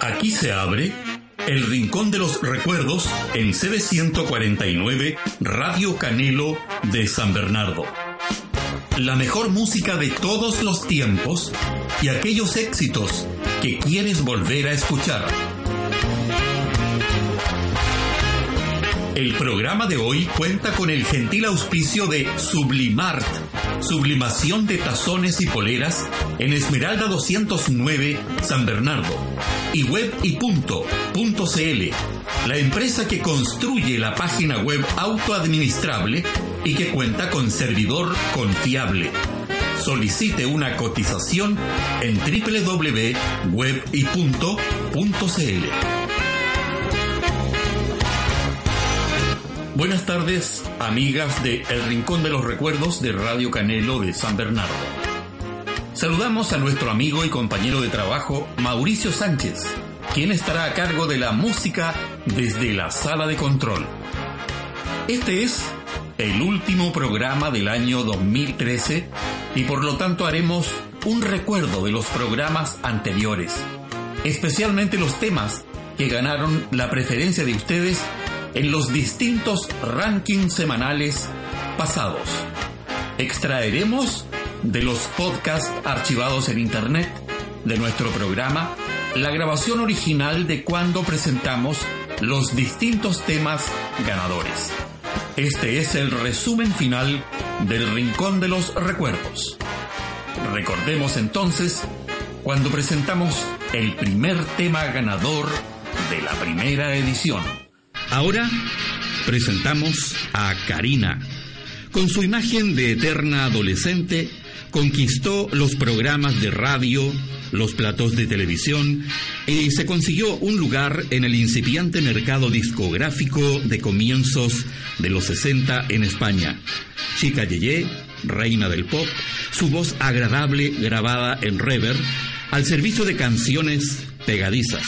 Aquí se abre El Rincón de los Recuerdos en CB149 Radio Canelo de San Bernardo. La mejor música de todos los tiempos y aquellos éxitos que quieres volver a escuchar. El programa de hoy cuenta con el gentil auspicio de Sublimart, sublimación de tazones y poleras en Esmeralda 209, San Bernardo, y web y punto, CL, la empresa que construye la página web autoadministrable y que cuenta con servidor confiable. Solicite una cotización en www.webypunto.cl. Buenas tardes, amigas de El Rincón de los Recuerdos de Radio Canelo de San Bernardo. Saludamos a nuestro amigo y compañero de trabajo Mauricio Sánchez, quien estará a cargo de la música desde la sala de control. Este es el último programa del año 2013 y por lo tanto haremos un recuerdo de los programas anteriores, especialmente los temas que ganaron la preferencia de ustedes en los distintos rankings semanales pasados. Extraeremos de los podcasts archivados en Internet de nuestro programa la grabación original de cuando presentamos los distintos temas ganadores. Este es el resumen final del Rincón de los Recuerdos. Recordemos entonces cuando presentamos el primer tema ganador de la primera edición. Ahora presentamos a Karina. Con su imagen de eterna adolescente, conquistó los programas de radio, los platos de televisión y se consiguió un lugar en el incipiente mercado discográfico de comienzos de los 60 en España. Chica Yeye, reina del pop, su voz agradable grabada en reverb, al servicio de canciones pegadizas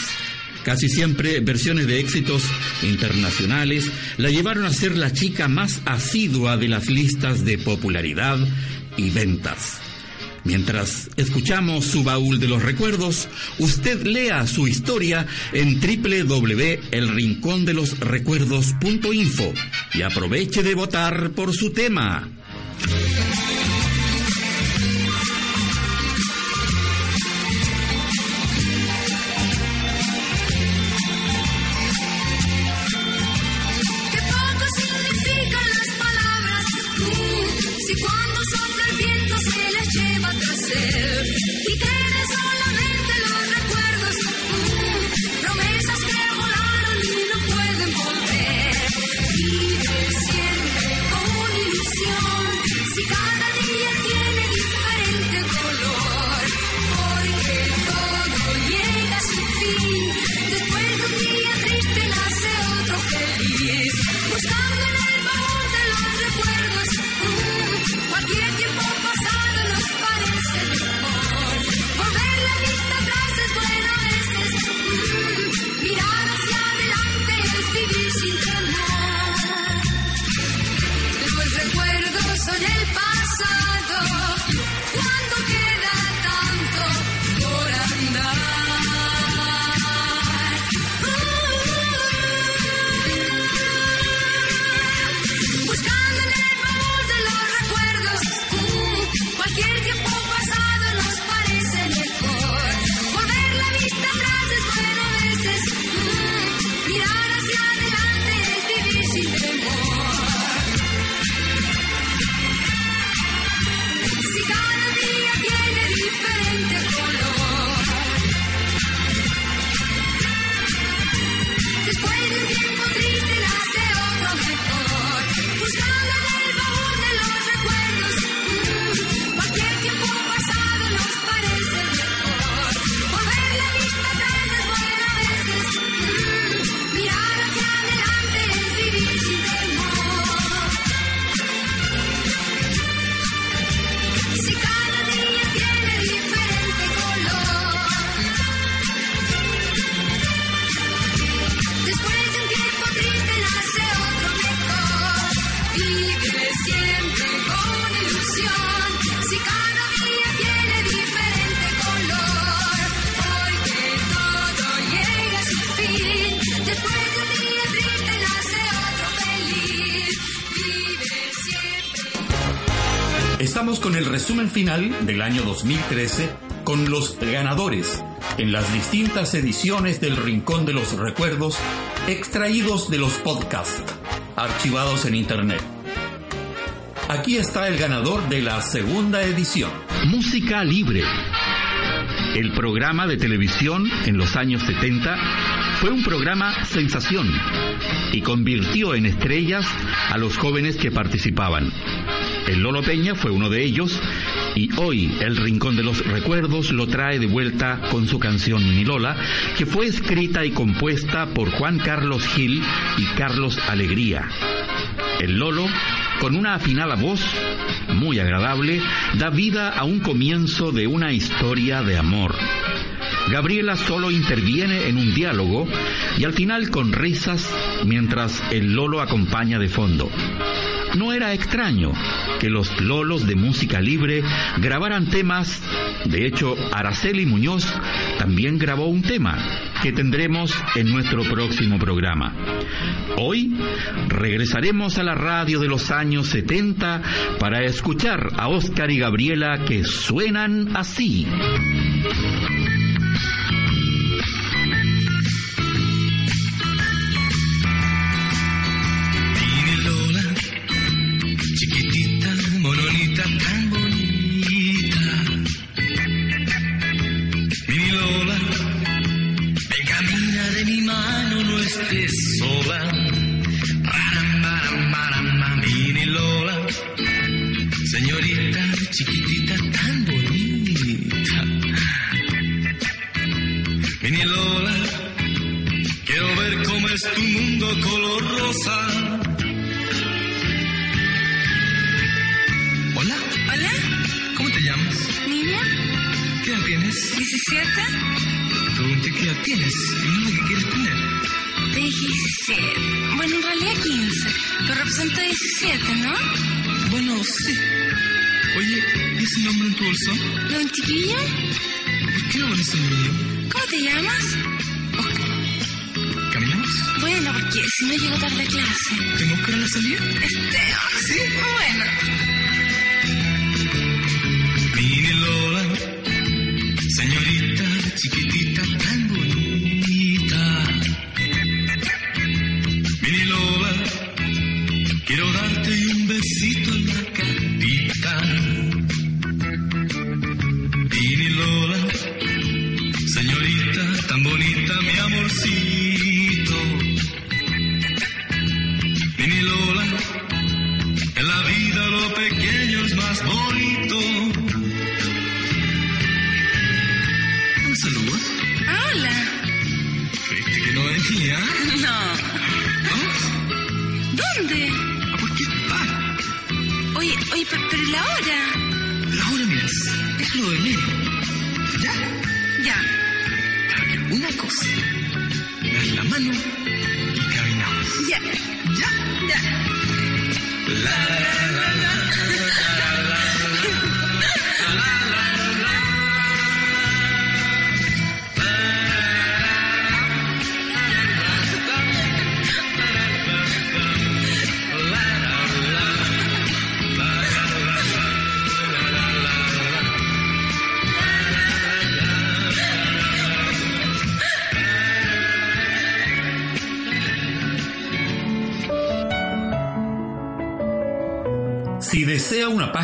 Casi siempre versiones de éxitos internacionales la llevaron a ser la chica más asidua de las listas de popularidad y ventas. Mientras escuchamos su baúl de los recuerdos, usted lea su historia en www.elrincondelosrecuerdos.info y aproveche de votar por su tema. Music final del año 2013 con los ganadores en las distintas ediciones del Rincón de los Recuerdos extraídos de los podcasts archivados en Internet. Aquí está el ganador de la segunda edición. Música Libre. El programa de televisión en los años 70 fue un programa sensación y convirtió en estrellas a los jóvenes que participaban. El Lolo Peña fue uno de ellos y hoy el Rincón de los Recuerdos lo trae de vuelta con su canción Mini Lola, que fue escrita y compuesta por Juan Carlos Gil y Carlos Alegría. El Lolo, con una afinada voz muy agradable, da vida a un comienzo de una historia de amor. Gabriela solo interviene en un diálogo y al final con risas mientras el Lolo acompaña de fondo. No era extraño que los Lolos de música libre grabaran temas. De hecho, Araceli Muñoz también grabó un tema que tendremos en nuestro próximo programa. Hoy regresaremos a la radio de los años 70 para escuchar a Oscar y Gabriela que suenan así. ¿17? Pregunté qué edad tienes, el niño quieres tener. 17. Bueno, en realidad 15, pero representa 17, ¿no? Bueno, sí. Oye, ¿y ese nombre en tu bolsón? ¿Lo chiquilla? ¿Por qué no pones el niño? ¿Cómo te llamas? Oscar. ¿Caminamos? Bueno, porque si no llego tarde a clase. ¿Tengo que ir a la salida? Este, ¿sí? Bueno. Mini Lola. down.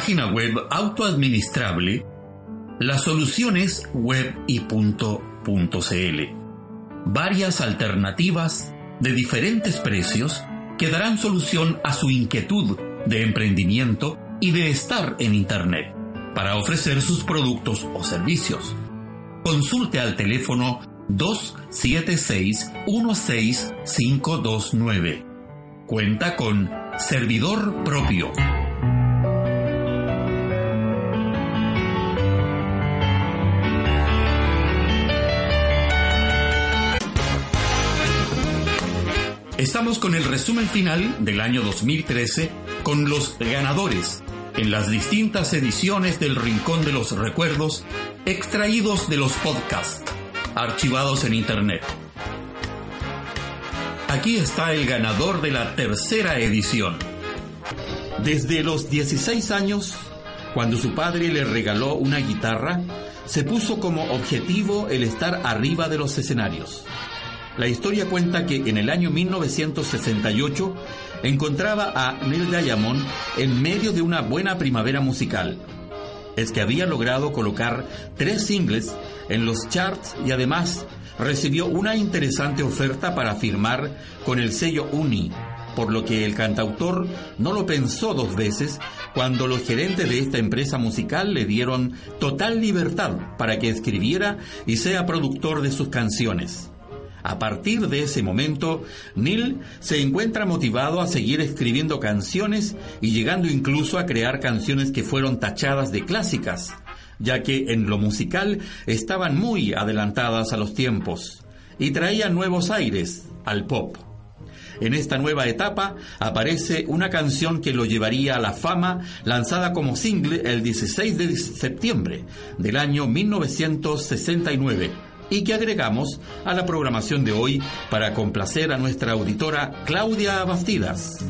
Página web autoadministrable, la solución es web y Varias alternativas de diferentes precios que darán solución a su inquietud de emprendimiento y de estar en Internet para ofrecer sus productos o servicios. Consulte al teléfono 276-16529. Cuenta con servidor propio. Estamos con el resumen final del año 2013 con los ganadores en las distintas ediciones del Rincón de los Recuerdos extraídos de los podcasts archivados en Internet. Aquí está el ganador de la tercera edición. Desde los 16 años cuando su padre le regaló una guitarra, se puso como objetivo el estar arriba de los escenarios. La historia cuenta que en el año 1968 encontraba a Neil Diamond en medio de una buena primavera musical. Es que había logrado colocar tres singles en los charts y además recibió una interesante oferta para firmar con el sello Uni, por lo que el cantautor no lo pensó dos veces cuando los gerentes de esta empresa musical le dieron total libertad para que escribiera y sea productor de sus canciones. A partir de ese momento, Neil se encuentra motivado a seguir escribiendo canciones y llegando incluso a crear canciones que fueron tachadas de clásicas, ya que en lo musical estaban muy adelantadas a los tiempos y traían nuevos aires al pop. En esta nueva etapa aparece una canción que lo llevaría a la fama, lanzada como single el 16 de septiembre del año 1969 y que agregamos a la programación de hoy para complacer a nuestra auditora Claudia Bastidas.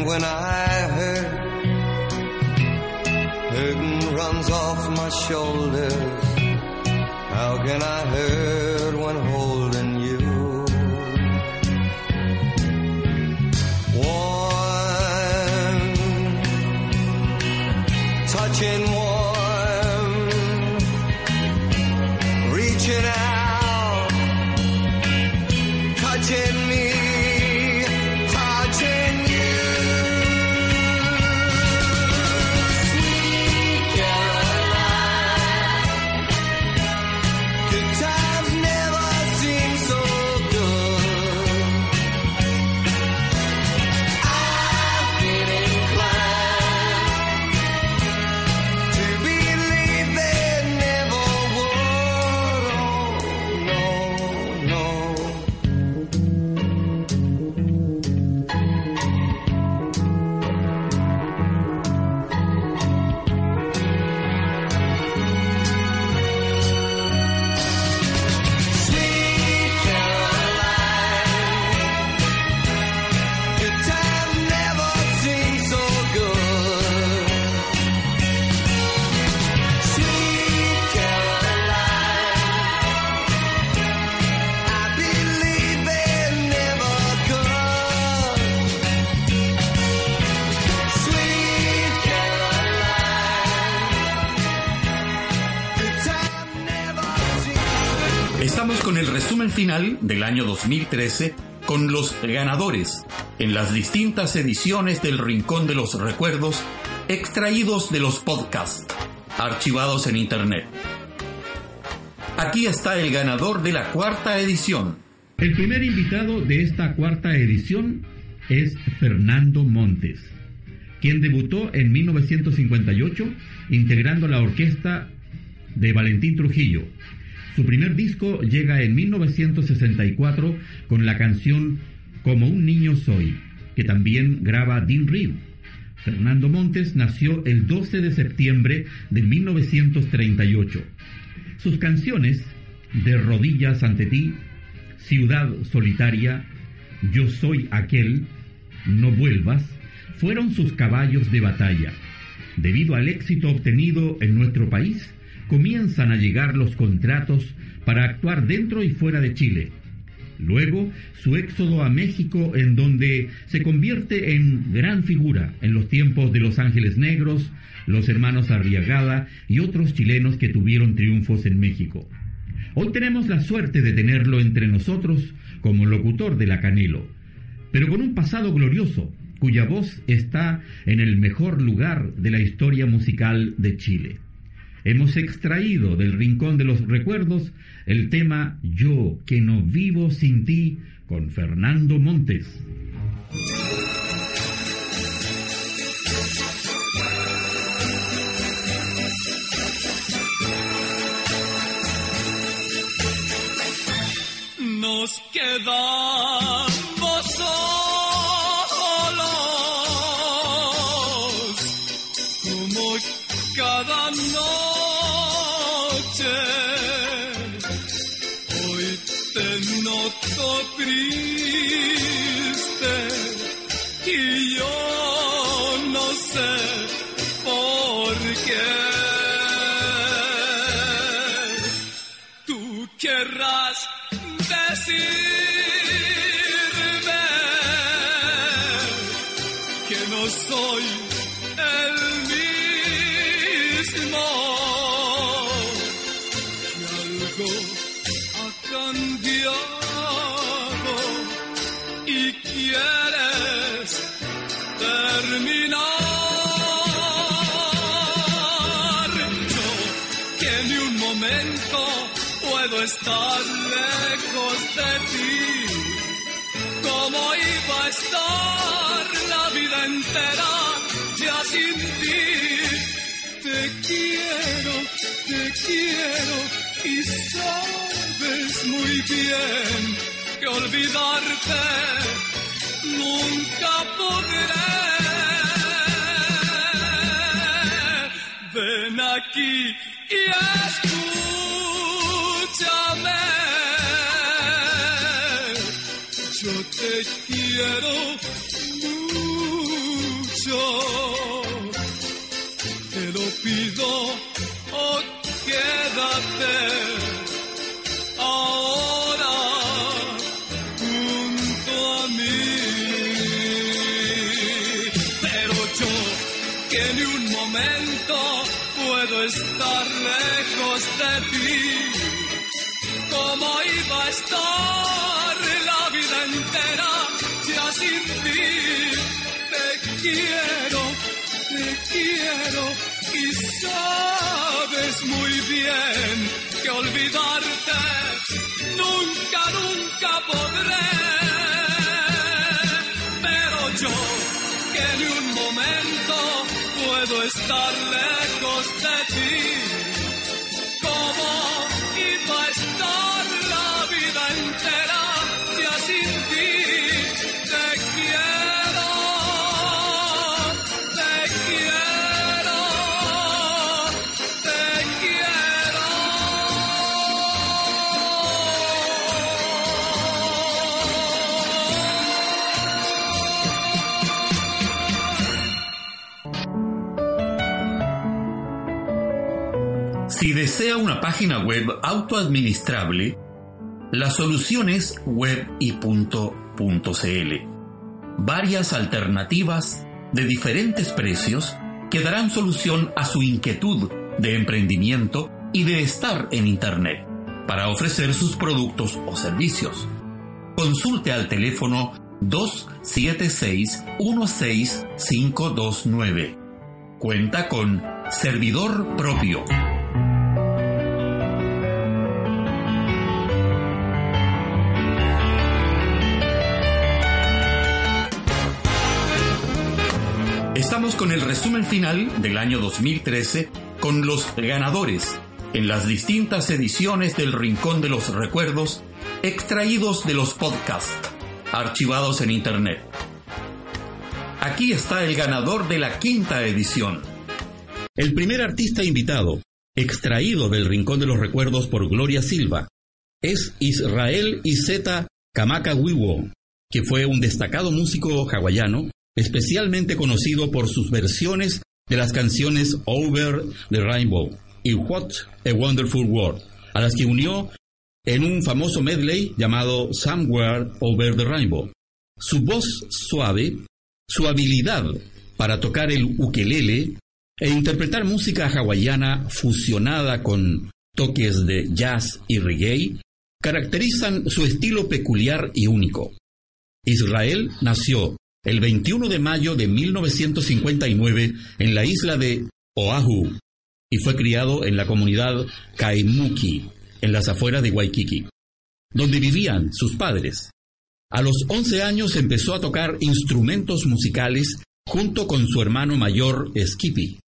And when I hurt, burden runs off my shoulders. How can I hurt Estamos con el resumen final del año 2013 con los ganadores en las distintas ediciones del Rincón de los Recuerdos extraídos de los podcasts archivados en Internet. Aquí está el ganador de la cuarta edición. El primer invitado de esta cuarta edición es Fernando Montes, quien debutó en 1958 integrando la orquesta de Valentín Trujillo, Su primer disco llega en 1964 con la canción Como un niño soy, que también graba Dean Reed. Fernando Montes nació el 12 de septiembre de 1938. Sus canciones, De rodillas ante ti, Ciudad solitaria, Yo soy aquel, No vuelvas, fueron sus caballos de batalla. Debido al éxito obtenido en nuestro país, comienzan a llegar los contratos para actuar dentro y fuera de Chile. Luego, su éxodo a México, en donde se convierte en gran figura en los tiempos de Los Ángeles Negros, los hermanos Arriagada y otros chilenos que tuvieron triunfos en México. Hoy tenemos la suerte de tenerlo entre nosotros como locutor de la Canelo, pero con un pasado glorioso, cuya voz está en el mejor lugar de la historia musical de Chile. Hemos extraído del Rincón de los Recuerdos el tema Yo que no vivo sin ti con Fernando Montes. Nos quedamos olvidarte nunca podré. Ven aquí y escúchame. Yo te quiero mucho. Te lo pido, oh, quédate lejos de ti. ¿Cómo iba a estar la vida entera ya sin ti? Te quiero, te quiero y sabes muy bien que olvidarte nunca, nunca podré. Pero yo que ni un momento puedo estar lejos de ti. ¿Cómo desea una página web autoadministrable, la solución es. Varias alternativas de diferentes precios que darán solución a su inquietud de emprendimiento y de estar en Internet para ofrecer sus productos o servicios. Consulte al teléfono 276-16529. Cuenta con servidor propio. Estamos con el resumen final del año 2013 con los ganadores en las distintas ediciones del Rincón de los Recuerdos extraídos de los podcasts archivados en Internet. Aquí está el ganador de la quinta edición. El primer artista invitado, extraído del Rincón de los Recuerdos por Gloria Silva, es Israel Izeta Kamaka Wiwo, que fue un destacado músico hawaiano, especialmente conocido por sus versiones de las canciones Over the Rainbow y What a Wonderful World, a las que unió en un famoso medley llamado Somewhere Over the Rainbow. Su voz suave, su habilidad para tocar el ukelele e interpretar música hawaiana fusionada con toques de jazz y reggae caracterizan su estilo peculiar y único. Israel nació el 21 de mayo de 1959 en la isla de Oahu y fue criado en la comunidad Kaimuki, en las afueras de Waikiki, donde vivían sus padres. A los 11 años empezó a tocar instrumentos musicales junto con su hermano mayor Skippy,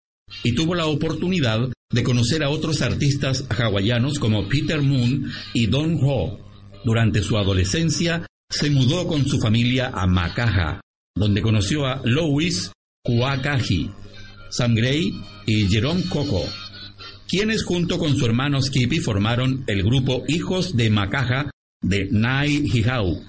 y tuvo la oportunidad de conocer a otros artistas hawaianos como Peter Moon y Don Ho. Durante su adolescencia se mudó con su familia a Makaha, donde conoció a Louis Kuakaji, Sam Gray y Jerome Coco, quienes junto con su hermano Skippy formaron el grupo Hijos de Makaha de Nai Hihau.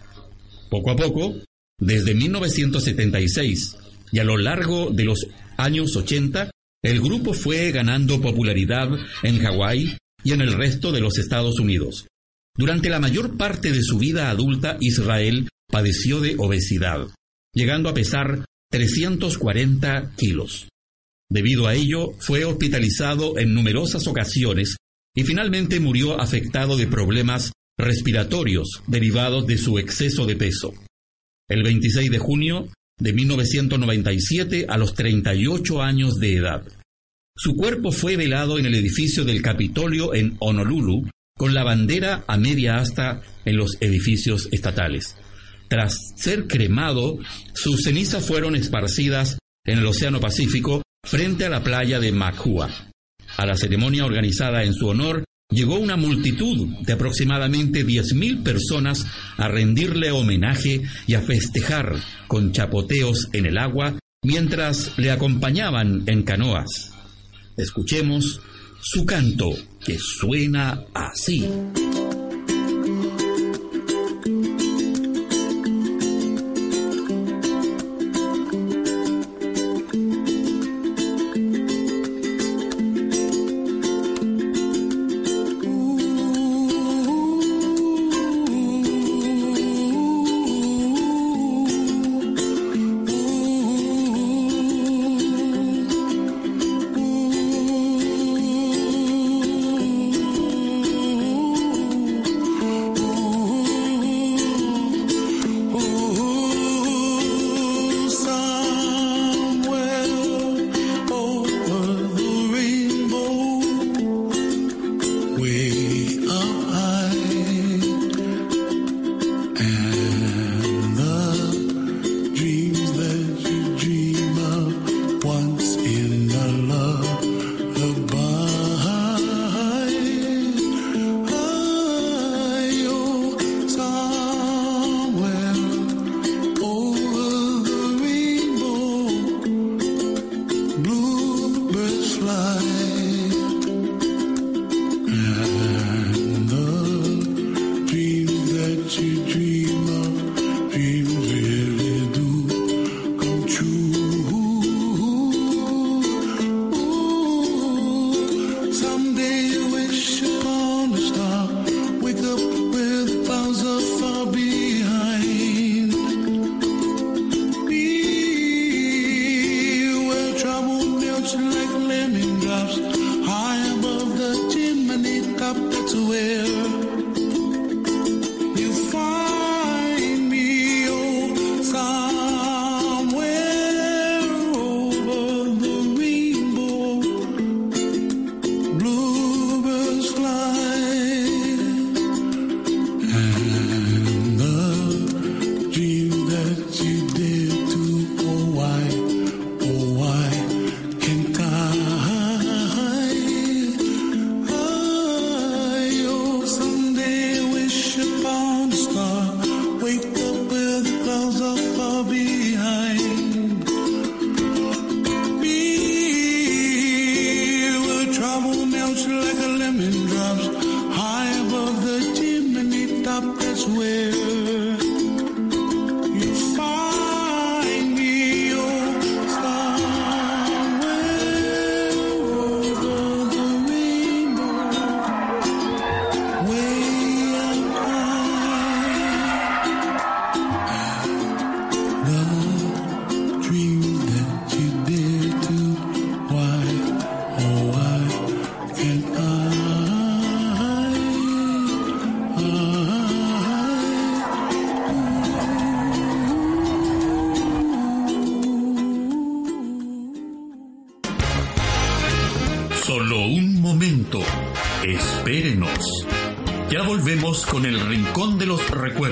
Poco a poco, desde 1976 y a lo largo de los años 80, el grupo fue ganando popularidad en Hawái y en el resto de los Estados Unidos. Durante la mayor parte de su vida adulta, Israel padeció de obesidad, llegando a pesar 340 kilos. Debido a ello, fue hospitalizado en numerosas ocasiones y finalmente murió afectado de problemas respiratorios derivados de su exceso de peso. El 26 de junio de 1997 a los 38 años de edad. Su cuerpo fue velado en el edificio del Capitolio en Honolulu con la bandera a media asta en los edificios estatales. Tras ser cremado, sus cenizas fueron esparcidas en el Océano Pacífico frente a la playa de Makua. A la ceremonia organizada en su honor llegó una multitud de aproximadamente 10.000 personas a rendirle homenaje y a festejar con chapoteos en el agua mientras le acompañaban en canoas. Escuchemos su canto que suena así.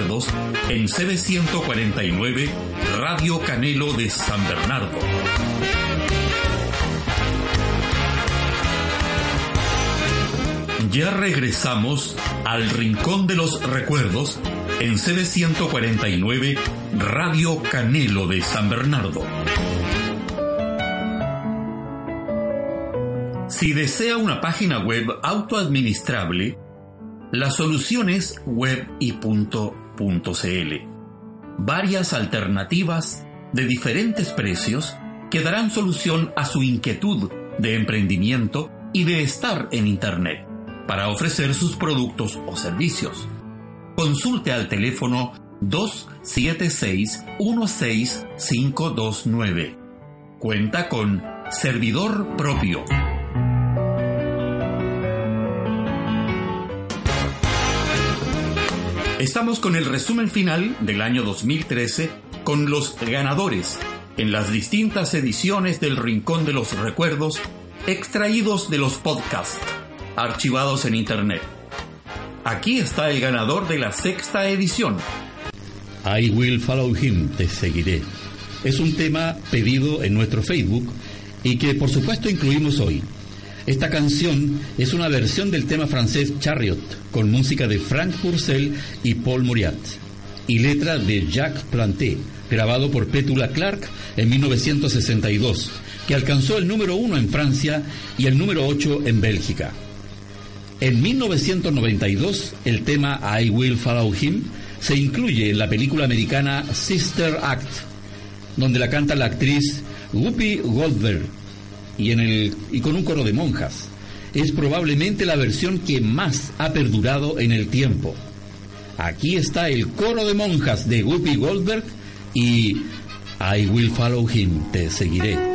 Recuerdos en CB149 Radio Canelo de San Bernardo. Ya regresamos al Rincón de los Recuerdos en CB149 Radio Canelo de San Bernardo. Si desea una página web autoadministrable, la solución es web y Varias alternativas de diferentes precios que darán solución a su inquietud de emprendimiento y de estar en Internet para ofrecer sus productos o servicios. Consulte al teléfono 276-16529. Cuenta con servidor propio Estamos con el resumen final del año 2013 con los ganadores en las distintas ediciones del Rincón de los Recuerdos extraídos de los podcasts archivados en Internet. Aquí está el ganador de la sexta edición. I will follow him, te seguiré. Es un tema pedido en nuestro Facebook y que por supuesto incluimos hoy. Esta canción es una versión del tema francés Chariot, con música de Frank Purcell y Paul Muriat, y letra de Jacques Planté, grabado por Petula Clark en 1962, que alcanzó el número uno en Francia y el número 8 en Bélgica. En 1992, el tema I Will Follow Him se incluye en la película americana Sister Act, donde la canta la actriz Whoopi Goldberg y, con un coro de monjas. Es probablemente la versión que más ha perdurado en el tiempo. Aquí está el coro de monjas de Whoopi Goldberg y I will follow him, te seguiré.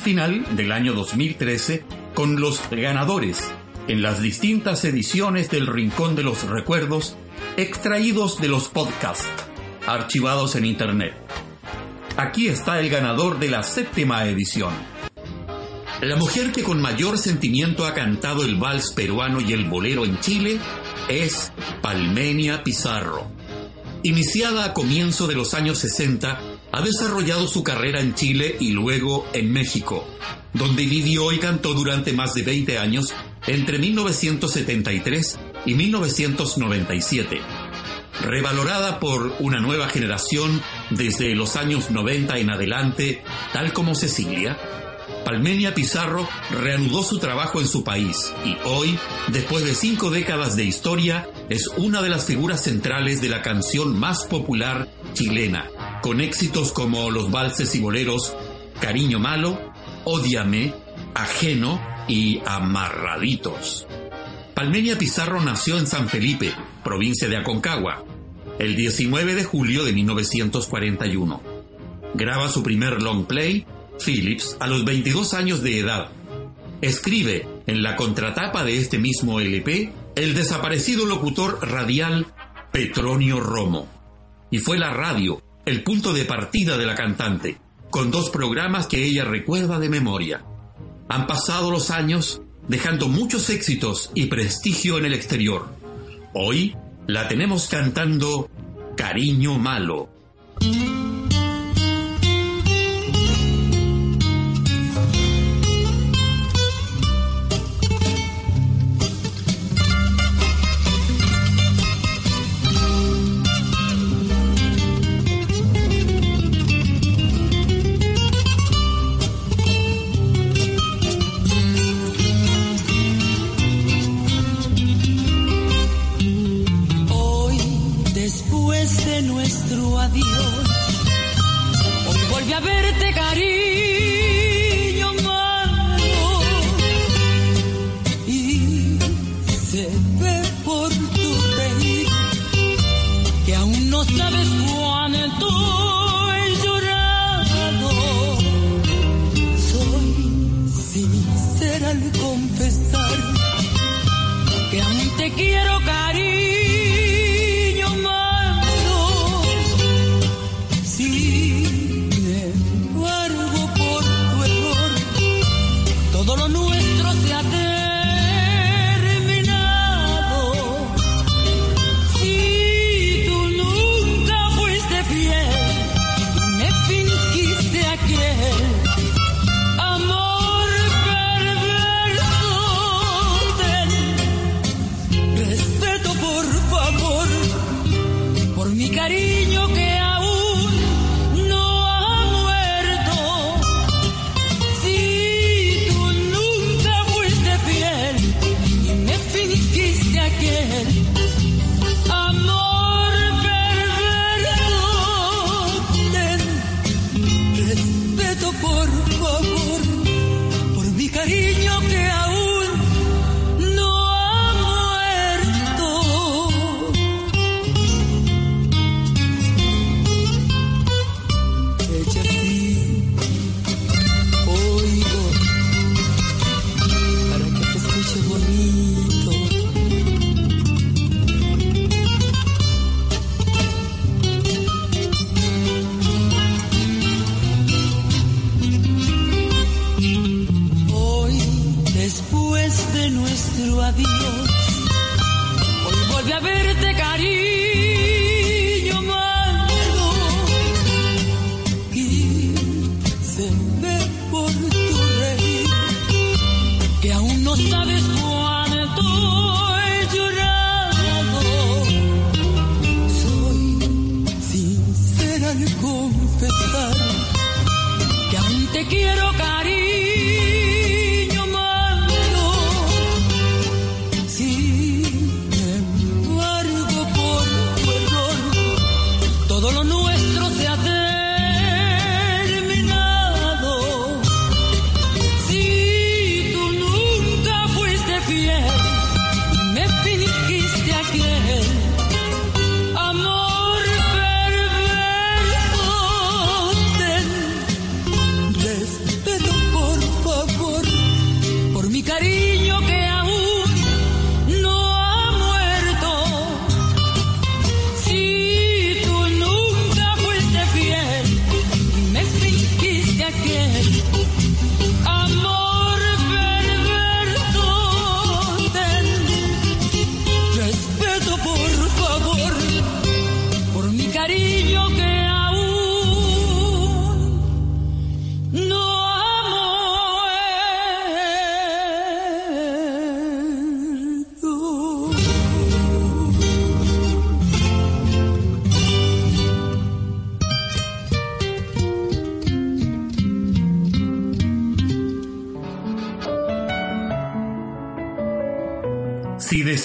Final del año 2013 con los ganadores en las distintas ediciones del Rincón de los Recuerdos extraídos de los podcasts archivados en Internet. Aquí está el ganador de la séptima edición. La mujer que con mayor sentimiento ha cantado el vals peruano y el bolero en Chile es Palmenia Pizarro. Iniciada a comienzo de los años 60, ha desarrollado su carrera en Chile y luego en México, donde vivió y cantó durante más de 20 años entre 1973 y 1997. Revalorada por una nueva generación desde los años 90 en adelante, tal como Cecilia, Palmenia Pizarro reanudó su trabajo en su país y hoy, después de cinco décadas de historia, es una de las figuras centrales de la canción más popular chilena, con éxitos como los valses y boleros Cariño Malo, Ódiame, Ajeno y Amarraditos. Palmenia Pizarro nació en San Felipe, provincia de Aconcagua, el 19 de julio de 1941. Graba su primer long play Phillips a los 22 años de edad. Escribe en la contratapa de este mismo LP el desaparecido locutor radial Petronio Romo. Y fue la radio el punto de partida de la cantante, con dos programas que ella recuerda de memoria. Han pasado los años dejando muchos éxitos y prestigio en el exterior. Hoy la tenemos cantando Cariño Malo.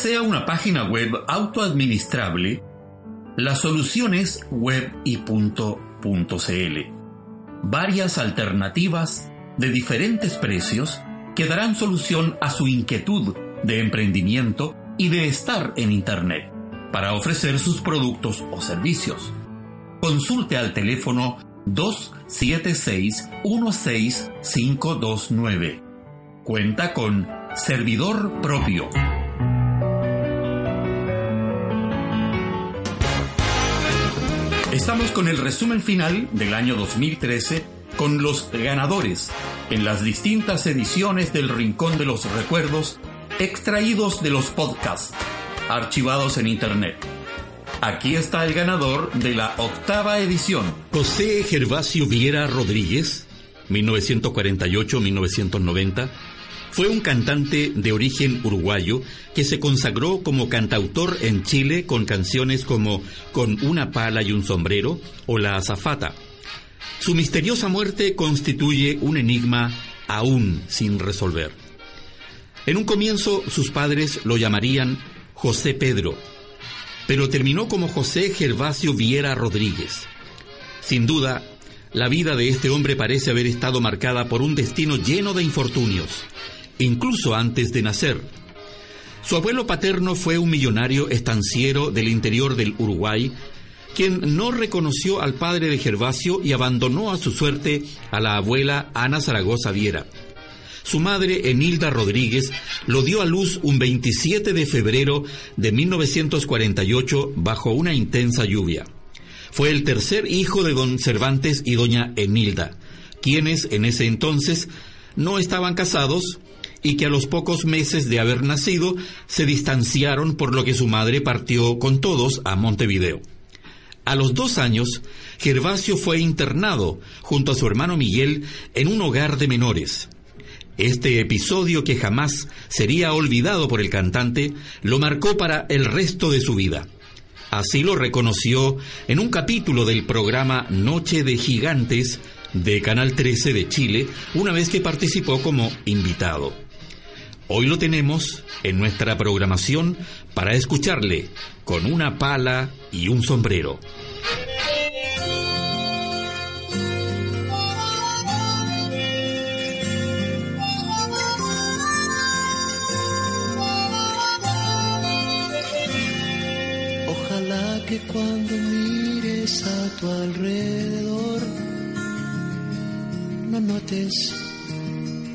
Desea una página web autoadministrable, la solución es web Varias alternativas de diferentes precios que darán solución a su inquietud de emprendimiento y de estar en Internet para ofrecer sus productos o servicios. Consulte al teléfono 276-16529. Cuenta con servidor propio. Estamos con el resumen final del año 2013 con los ganadores en las distintas ediciones del Rincón de los Recuerdos extraídos de los podcasts archivados en Internet. Aquí está el ganador de la octava edición. José Gervasio Viera Rodríguez, 1948-1990, fue un cantante de origen uruguayo que se consagró como cantautor en Chile con canciones como Con una pala y un sombrero o La azafata. Su misteriosa muerte constituye un enigma aún sin resolver. En un comienzo sus padres lo llamarían José Pedro, pero terminó como José Gervasio Viera Rodríguez. Sin duda, la vida de este hombre parece haber estado marcada por un destino lleno de infortunios, incluso antes de nacer. Su abuelo paterno fue un millonario estanciero del interior del Uruguay, quien no reconoció al padre de Gervasio y abandonó a su suerte a la abuela Ana Zaragoza Viera. Su madre, Enilda Rodríguez, lo dio a luz un 27 de febrero de 1948 bajo una intensa lluvia. Fue el tercer hijo de don Cervantes y doña Enilda, quienes en ese entonces no estaban casados y que a los pocos meses de haber nacido se distanciaron por lo que su madre partió con todos a Montevideo. A los dos años, Gervasio fue internado junto a su hermano Miguel en un hogar de menores. Este episodio que jamás sería olvidado por el cantante lo marcó para el resto de su vida. Así lo reconoció en un capítulo del programa Noche de Gigantes de Canal 13 de Chile, una vez que participó como invitado. Hoy lo tenemos en nuestra programación para escucharle con una pala y un sombrero. que cuando mires a tu alrededor no notes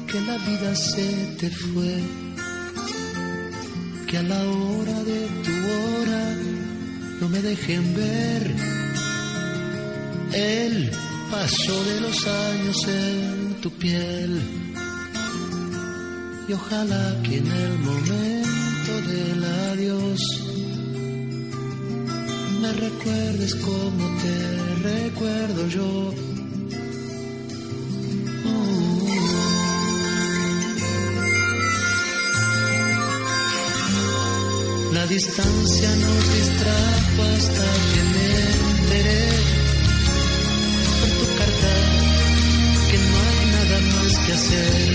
que la vida se te fue, que a la hora de tu hora no me dejen ver el paso de los años en tu piel. Y ojalá que en el momento del adiós me recuerdes como te recuerdo yo. La distancia nos distrajo hasta que me enteré por tu carta que no hay nada más que hacer.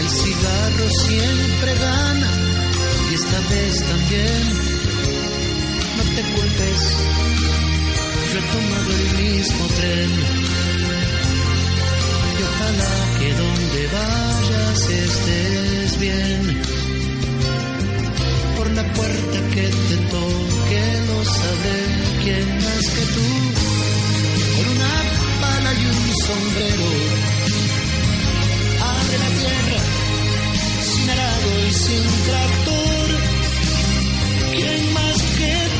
El cigarro siempre gana y esta vez también no te culpes, yo he tomado el mismo tren. Y ojalá que donde vayas estés bien. La puerta que te toque lo sabré quién más que tú. Con una pala y un sombrero. Abre la tierra sin arado y sin tractor. ¿Quién más que trabaja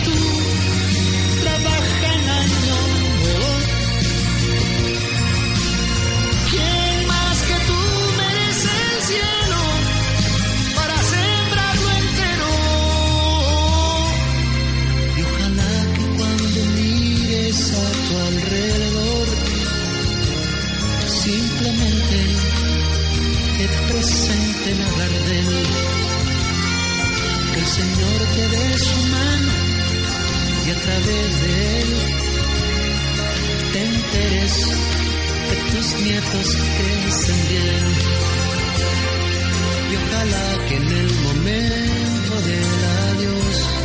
tus nietos crecen bien. y ojalá que en el momento del adiós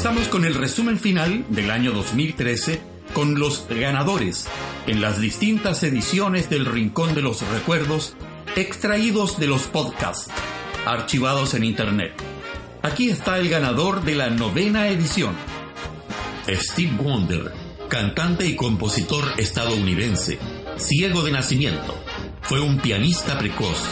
Estamos con el resumen final del año 2013 con los ganadores en las distintas ediciones del Rincón de los Recuerdos extraídos de los podcasts archivados en Internet. Aquí está el ganador de la novena edición. Steve Wonder, cantante y compositor estadounidense, ciego de nacimiento. Fue un pianista precoz,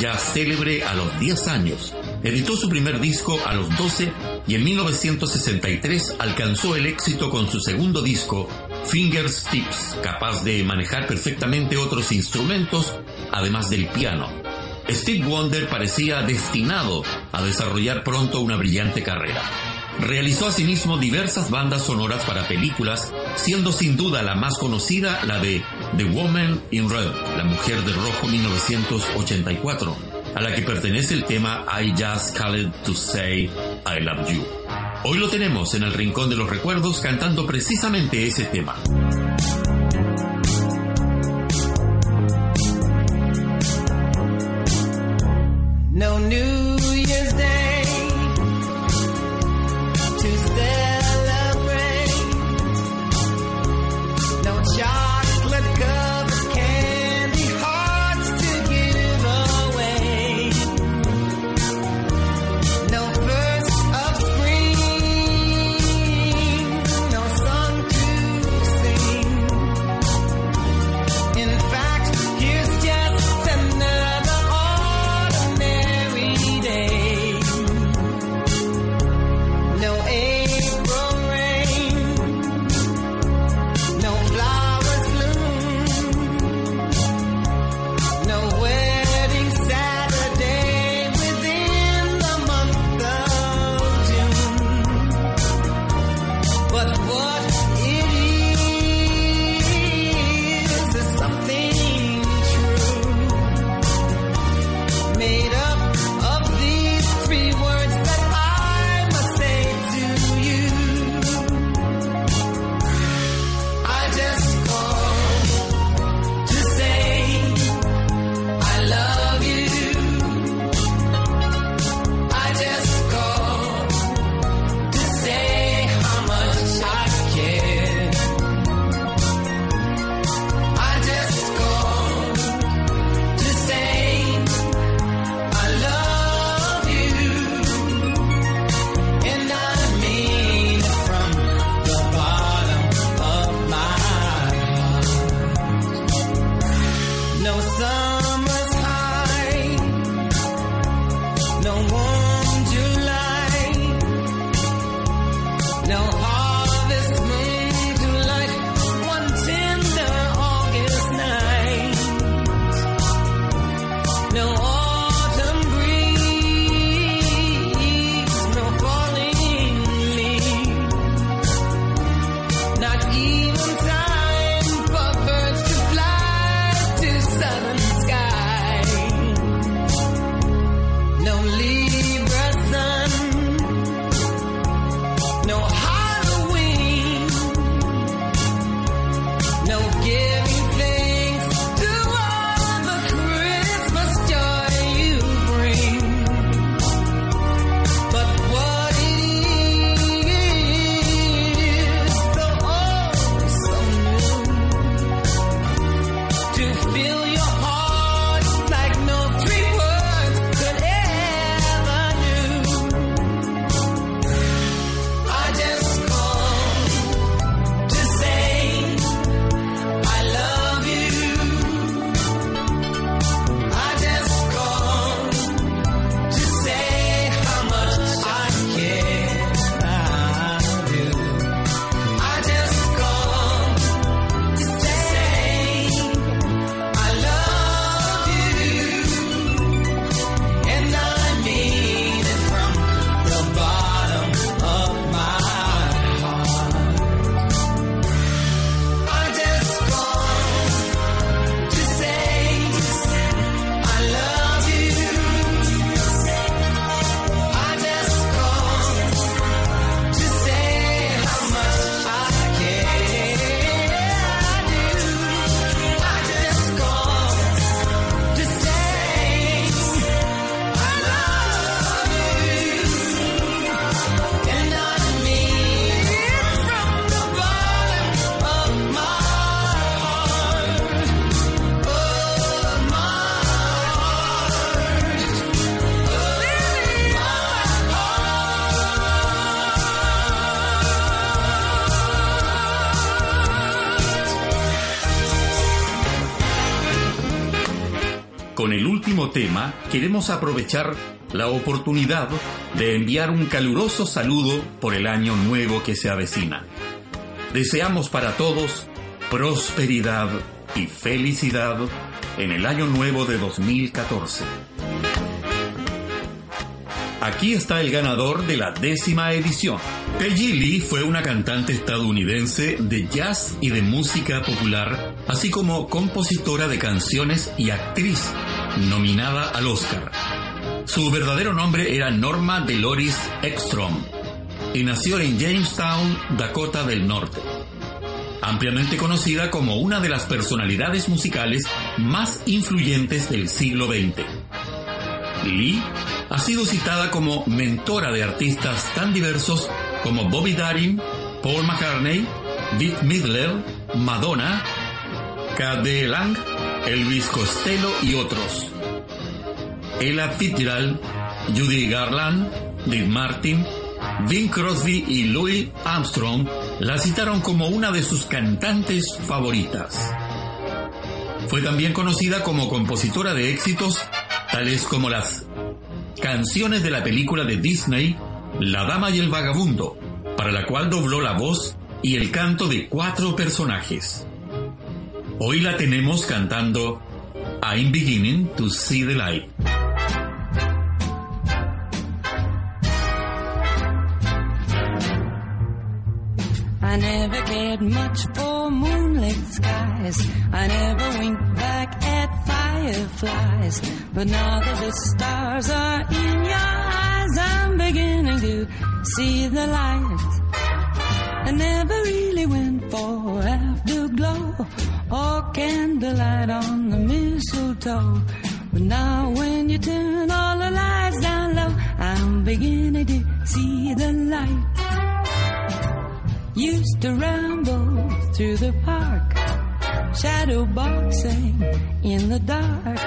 ya célebre a los 10 años. Editó su primer disco a los 12 y en 1963 alcanzó el éxito con su segundo disco, Fingers Tips, capaz de manejar perfectamente otros instrumentos además del piano. Steve Wonder parecía destinado a desarrollar pronto una brillante carrera. Realizó asimismo diversas bandas sonoras para películas, siendo sin duda la más conocida la de The Woman in Red, La Mujer de Rojo 1984, a la que pertenece el tema I Just Called to Say I Love You. Hoy lo tenemos en el Rincón de los Recuerdos cantando precisamente ese tema. No New queremos aprovechar la oportunidad de enviar un caluroso saludo por el año nuevo que se avecina. Deseamos para todos prosperidad y felicidad en el año nuevo de 2014. Aquí está el ganador de la décima edición. Peggy Lee fue una cantante estadounidense de jazz y de música popular, así como compositora de canciones y actriz, nominada al Oscar. Su verdadero nombre era Norma Deloris Ekstrom y nació en Jamestown, Dakota del Norte. Ampliamente conocida como una de las personalidades musicales más influyentes del siglo XX. Lee ha sido citada como mentora de artistas tan diversos como Bobby Darin, Paul McCartney, Dick Midler, Madonna, K.D. Lang, Elvis Costello y otros. Ella Fitzgerald, Judy Garland, Dick Martin, Bing Crosby y Louis Armstrong la citaron como una de sus cantantes favoritas. Fue también conocida como compositora de éxitos tales como las canciones de la película de Disney La Dama y el Vagabundo, para la cual dobló la voz y el canto de cuatro personajes. Hoy la tenemos cantando I'm beginning to see the light. I never cared much for moonlit skies. I never winked back at fireflies. But now that the stars are in your eyes, I'm beginning to see the light. I never really went for afterglow or candlelight on the mistletoe. But now when you turn all the lights down low, I'm beginning to see the light. Used to ramble through the park, shadow boxing in the dark.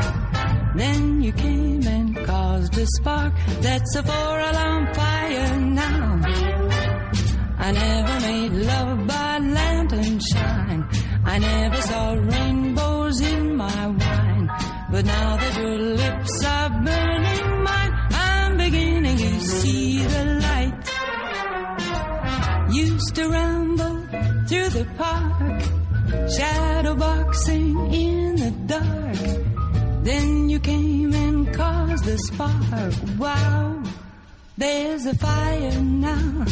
Then you came and caused a spark that's a four alarm fire now. I never made love by shine. I never saw rainbows in my wine. But now that your lips are burning mine, I'm beginning to see the light. Used to ramble through the park, shadow boxing in the dark. Then you came and caused the spark. Wow, there's a fire now.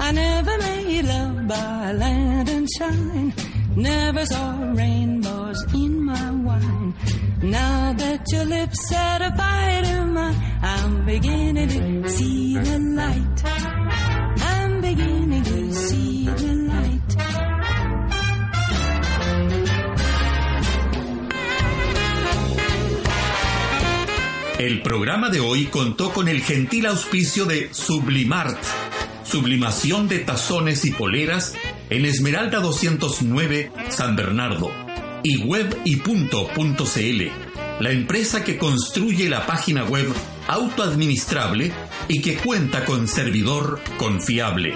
I never made love by land and shine. Never saw rainbows in my wine. Now that your lips set a fire to mine, I'm beginning to see the light. I'm beginning to see the light. El programa de hoy contó con el gentil auspicio de Sublimart, sublimación de tazones y poleras en Esmeralda 209 San Bernardo y web y punto punto CL, la empresa que construye la página web autoadministrable y que cuenta con servidor confiable.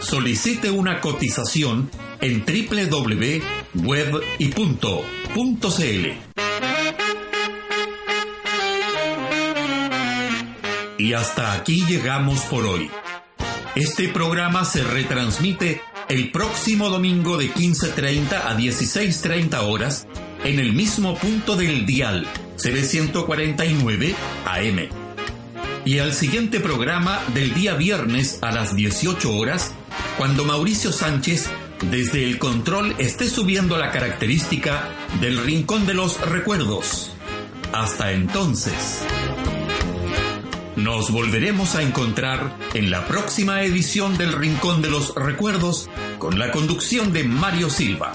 Solicite una cotización en www.webypunto.cl. Y hasta aquí llegamos por hoy. Este programa se retransmite el próximo domingo de 15.30 a 16.30 horas en el mismo punto del dial, CB149 AM. Y al siguiente programa del día viernes a las 18 horas, cuando Mauricio Sánchez desde el control esté subiendo la característica del Rincón de los Recuerdos. Hasta entonces. Nos volveremos a encontrar en la próxima edición del Rincón de los Recuerdos con la conducción de Mario Silva.